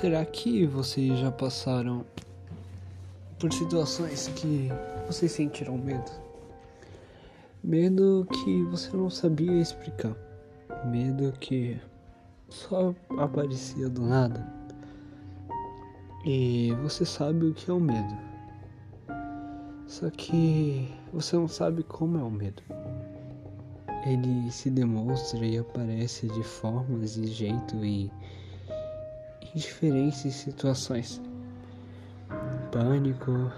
Será que vocês já passaram por situações que vocês sentiram medo? Medo que você não sabia explicar. Medo que só aparecia do nada. E você sabe o que é o medo. Só que você não sabe como é o medo. Ele se demonstra e aparece de formas e jeito e em diferentes situações. Pânico,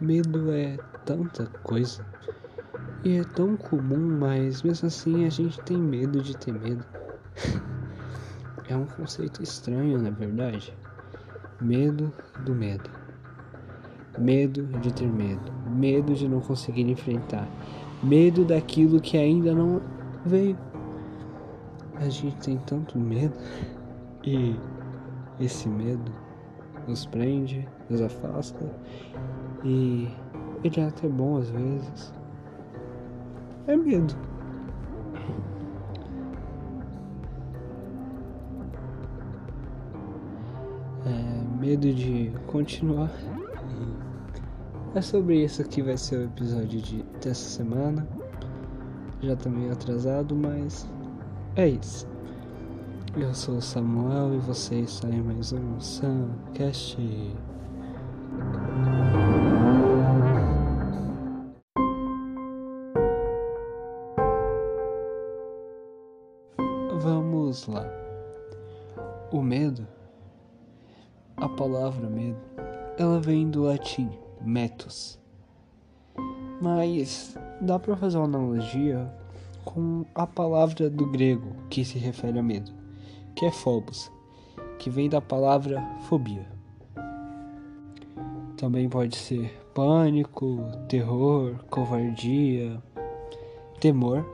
medo é tanta coisa e é tão comum, mas mesmo assim a gente tem medo de ter medo. é um conceito estranho, na verdade. Medo do medo. Medo de ter medo. Medo de não conseguir enfrentar. Medo daquilo que ainda não veio. A gente tem tanto medo e esse medo nos prende, nos afasta e ele é até bom às vezes. É medo. É medo de continuar. É sobre isso que vai ser o episódio de, dessa semana. Já tá meio atrasado, mas é isso. Eu sou Samuel e você está em mais um Samcast. Vamos lá. O medo, a palavra medo, ela vem do latim metos. Mas dá para fazer uma analogia com a palavra do grego que se refere a medo que é phobos, que vem da palavra fobia. Também pode ser pânico, terror, covardia, temor.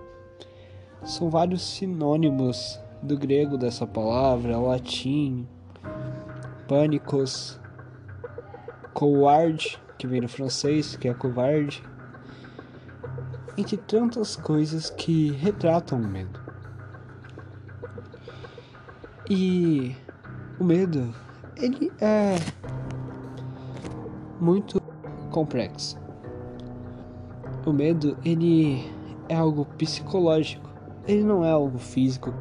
São vários sinônimos do grego dessa palavra, latim, pânicos, coward, que vem do francês, que é covarde, entre tantas coisas que retratam o medo. E o medo, ele é muito complexo. O medo, ele é algo psicológico, ele não é algo físico.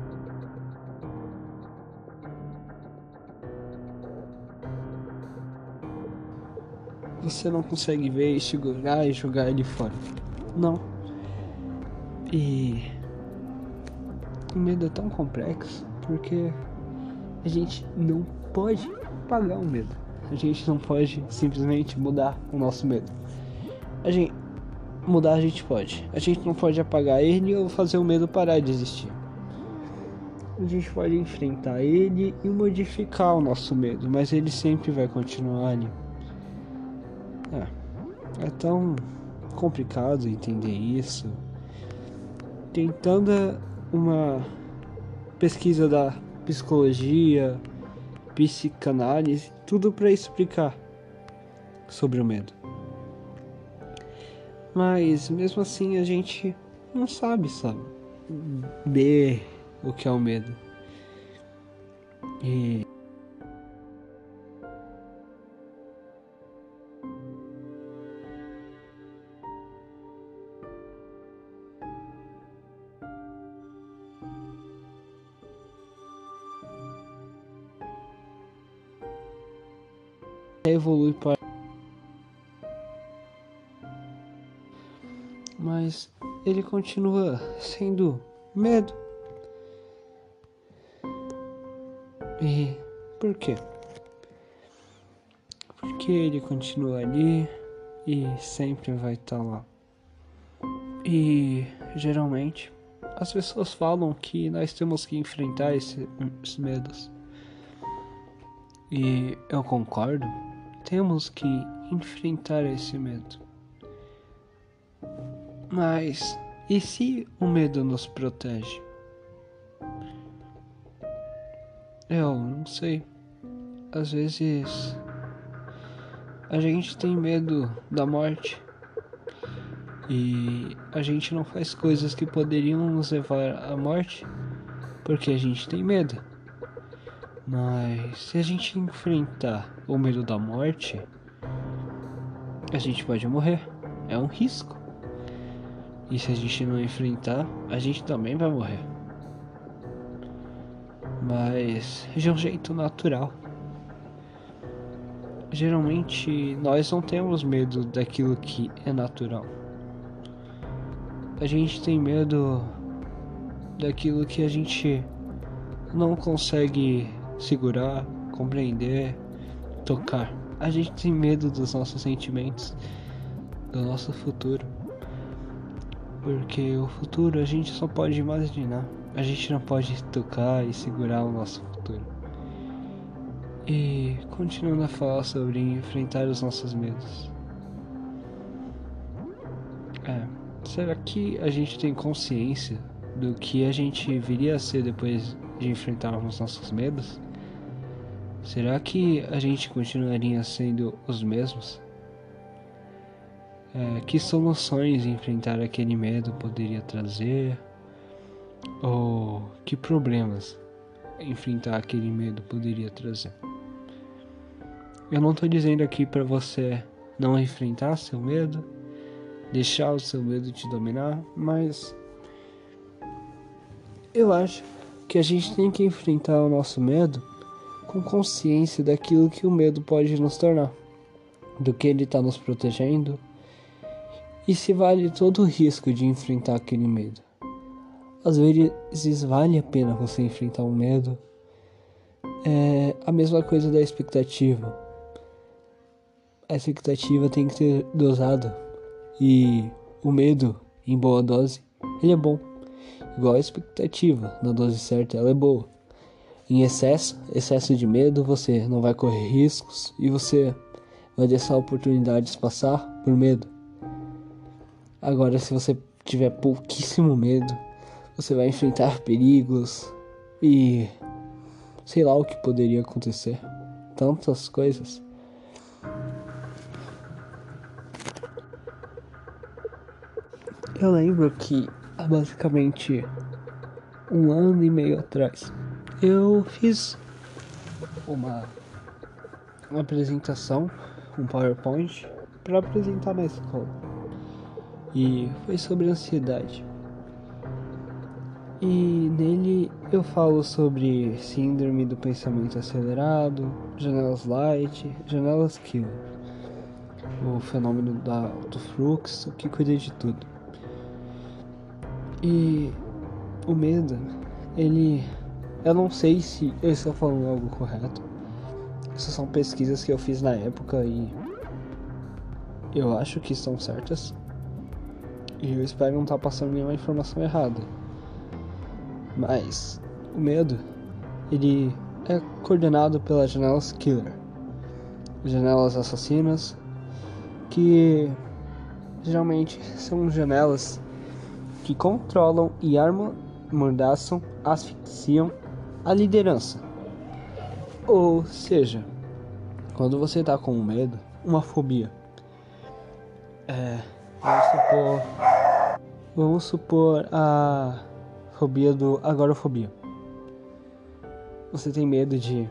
Você não consegue ver, segurar e jogar ele fora. Não. E o medo é tão complexo porque a gente não pode pagar o medo. A gente não pode simplesmente mudar o nosso medo. A gente mudar a gente pode. A gente não pode apagar ele ou fazer o medo parar de existir. A gente pode enfrentar ele e modificar o nosso medo, mas ele sempre vai continuar ali. É, é tão complicado entender isso. Tentando uma pesquisa da psicologia, psicanálise, tudo para explicar sobre o medo. Mas mesmo assim a gente não sabe, sabe? B o que é o medo. E evolui para mas ele continua sendo medo. E por quê? Porque ele continua ali e sempre vai estar tá lá. E geralmente as pessoas falam que nós temos que enfrentar esses medos. E eu concordo temos que enfrentar esse medo. Mas e se o medo nos protege? Eu não sei. Às vezes a gente tem medo da morte e a gente não faz coisas que poderiam nos levar à morte porque a gente tem medo. Mas se a gente enfrentar o medo da morte, a gente pode morrer. É um risco. E se a gente não enfrentar, a gente também vai morrer. Mas de um jeito natural. Geralmente nós não temos medo daquilo que é natural. A gente tem medo daquilo que a gente não consegue segurar, compreender, tocar. A gente tem medo dos nossos sentimentos, do nosso futuro. Porque o futuro a gente só pode imaginar. A gente não pode tocar e segurar o nosso futuro. E continuando a falar sobre enfrentar os nossos medos. É, será que a gente tem consciência do que a gente viria a ser depois de enfrentarmos nossos medos? Será que a gente continuaria sendo os mesmos? É, que soluções enfrentar aquele medo poderia trazer? Ou que problemas enfrentar aquele medo poderia trazer? Eu não estou dizendo aqui para você não enfrentar seu medo, deixar o seu medo te dominar, mas eu acho que a gente tem que enfrentar o nosso medo com consciência daquilo que o medo pode nos tornar, do que ele está nos protegendo e se vale todo o risco de enfrentar aquele medo. Às vezes vale a pena você enfrentar um medo. É a mesma coisa da expectativa. A expectativa tem que ser dosada e o medo em boa dose ele é bom igual a expectativa, na dose certa ela é boa. Em excesso, excesso de medo, você não vai correr riscos e você vai deixar oportunidades passar por medo. Agora, se você tiver pouquíssimo medo, você vai enfrentar perigos e sei lá o que poderia acontecer. Tantas coisas. Eu lembro que há basicamente um ano e meio atrás. Eu fiz uma, uma apresentação, um PowerPoint, para apresentar na escola. E foi sobre ansiedade. E nele eu falo sobre síndrome do pensamento acelerado, janelas light, janelas kill, o fenômeno da autofluxo que cuida de tudo. E o medo, ele. Eu não sei se eu estou falando algo correto. Essas são pesquisas que eu fiz na época e. Eu acho que estão certas. E eu espero não estar passando nenhuma informação errada. Mas o medo, ele é coordenado pelas janelas killer. Janelas assassinas que geralmente são janelas que controlam e amordaçam, asfixiam a liderança. Ou seja, quando você está com medo, uma fobia, é, vamos supor, vamos supor a fobia do agorafobia. Você tem medo de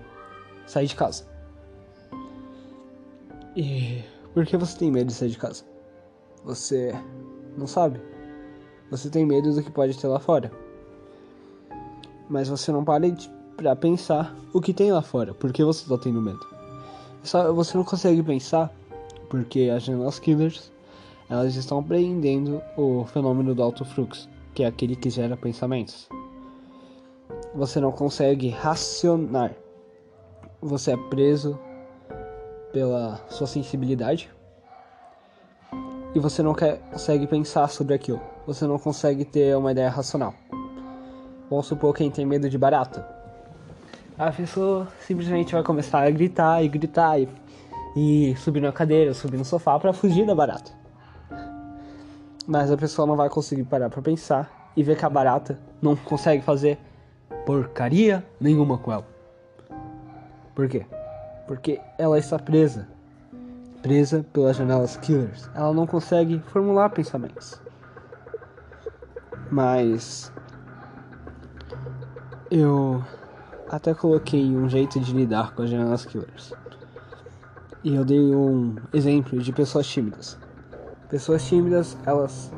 sair de casa. E por que você tem medo de sair de casa? Você não sabe. Você tem medo do que pode ter lá fora. Mas você não para para pensar o que tem lá fora. Por que você está tendo medo? Só, você não consegue pensar porque as janelas killers elas estão apreendendo o fenômeno do alto fluxo, que é aquele que gera pensamentos. Você não consegue racionar. Você é preso pela sua sensibilidade e você não consegue pensar sobre aquilo você não consegue ter uma ideia racional. Vamos supor quem tem medo de barata. A pessoa simplesmente vai começar a gritar e gritar e, e subir na cadeira, subir no sofá para fugir da barata. Mas a pessoa não vai conseguir parar para pensar e ver que a barata não consegue fazer porcaria nenhuma com ela. Por quê? Porque ela está presa. Presa pelas janelas killers. Ela não consegue formular pensamentos. Mas eu até coloquei um jeito de lidar com as janelas killers. E eu dei um exemplo de pessoas tímidas. Pessoas tímidas, elas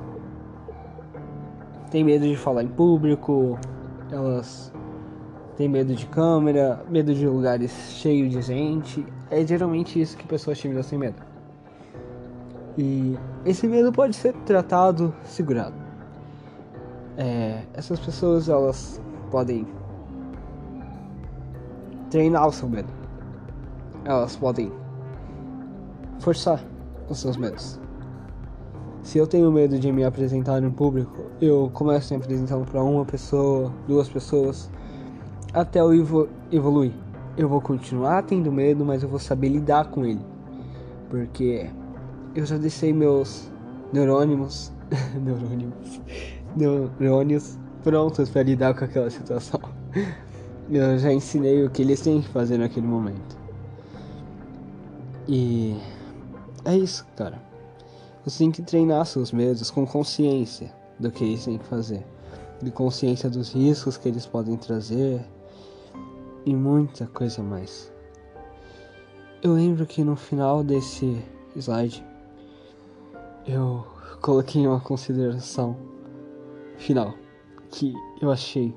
têm medo de falar em público, elas têm medo de câmera, medo de lugares cheios de gente. É geralmente isso que pessoas tímidas têm medo. E esse medo pode ser tratado, segurado. É, essas pessoas elas podem treinar o seu medo. Elas podem forçar os seus medos. Se eu tenho medo de me apresentar em público, eu começo me apresentando para uma pessoa, duas pessoas, até eu evo evoluir. Eu vou continuar tendo medo, mas eu vou saber lidar com ele. Porque eu já deixei meus neurônimos, neurônimos, neurônios prontos para lidar com aquela situação. Eu já ensinei o que eles têm que fazer naquele momento. E é isso, cara. Você tem que treinar seus medos com consciência do que eles têm que fazer, de consciência dos riscos que eles podem trazer e muita coisa mais. Eu lembro que no final desse slide eu coloquei uma consideração final que eu achei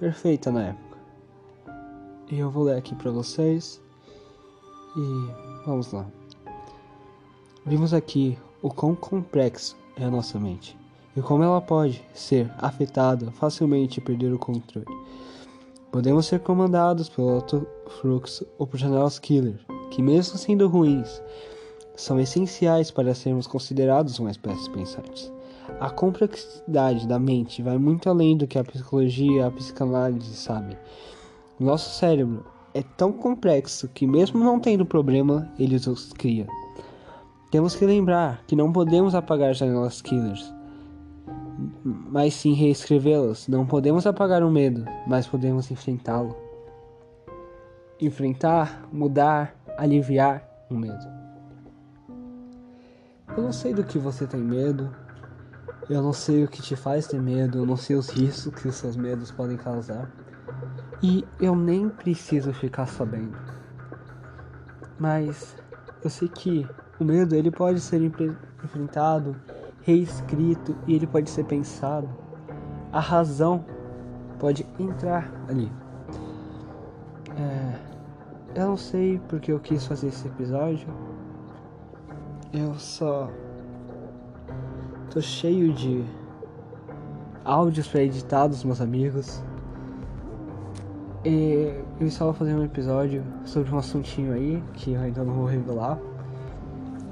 perfeita na época. E eu vou ler aqui para vocês e vamos lá. Vimos aqui o quão complexo é a nossa mente e como ela pode ser afetada facilmente e perder o controle. Podemos ser comandados pelo alto fluxo ou por janelas killer, que mesmo sendo ruins, são essenciais para sermos considerados uma espécie pensante. A complexidade da mente vai muito além do que a psicologia a psicanálise sabem. Nosso cérebro é tão complexo que, mesmo não tendo problema, ele os cria. Temos que lembrar que não podemos apagar janelas killers, mas sim reescrevê-las. Não podemos apagar o medo, mas podemos enfrentá-lo. Enfrentar, mudar, aliviar o medo. Eu não sei do que você tem medo. Eu não sei o que te faz ter medo. Eu não sei os riscos que os seus medos podem causar. E eu nem preciso ficar sabendo. Mas eu sei que o medo ele pode ser enfrentado, reescrito e ele pode ser pensado. A razão pode entrar ali. É, eu não sei porque eu quis fazer esse episódio. Eu só tô cheio de áudios para editar dos meus amigos. E eu estava fazendo um episódio sobre um assuntinho aí que eu ainda não vou revelar.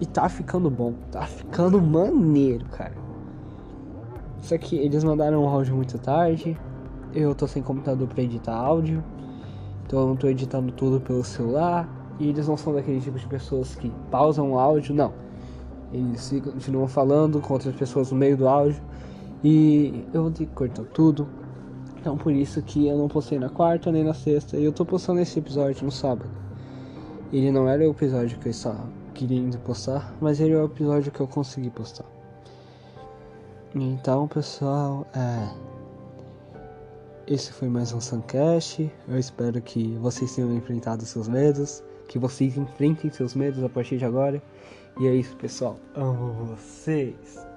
E tá ficando bom, tá ficando maneiro, cara. Só que eles mandaram um áudio muito tarde. Eu tô sem computador para editar áudio. Então eu não tô editando tudo pelo celular. E eles não são daquele tipo de pessoas que pausam o áudio, não eles continuam falando com outras pessoas no meio do áudio. E eu vou ter que cortar tudo. Então por isso que eu não postei na quarta nem na sexta. E eu tô postando esse episódio no sábado. Ele não era o episódio que eu estava querendo postar, mas ele é o episódio que eu consegui postar. Então pessoal, é. Esse foi mais um Suncast. Eu espero que vocês tenham enfrentado seus medos. Que vocês enfrentem seus medos a partir de agora. E é isso, pessoal. Amo vocês.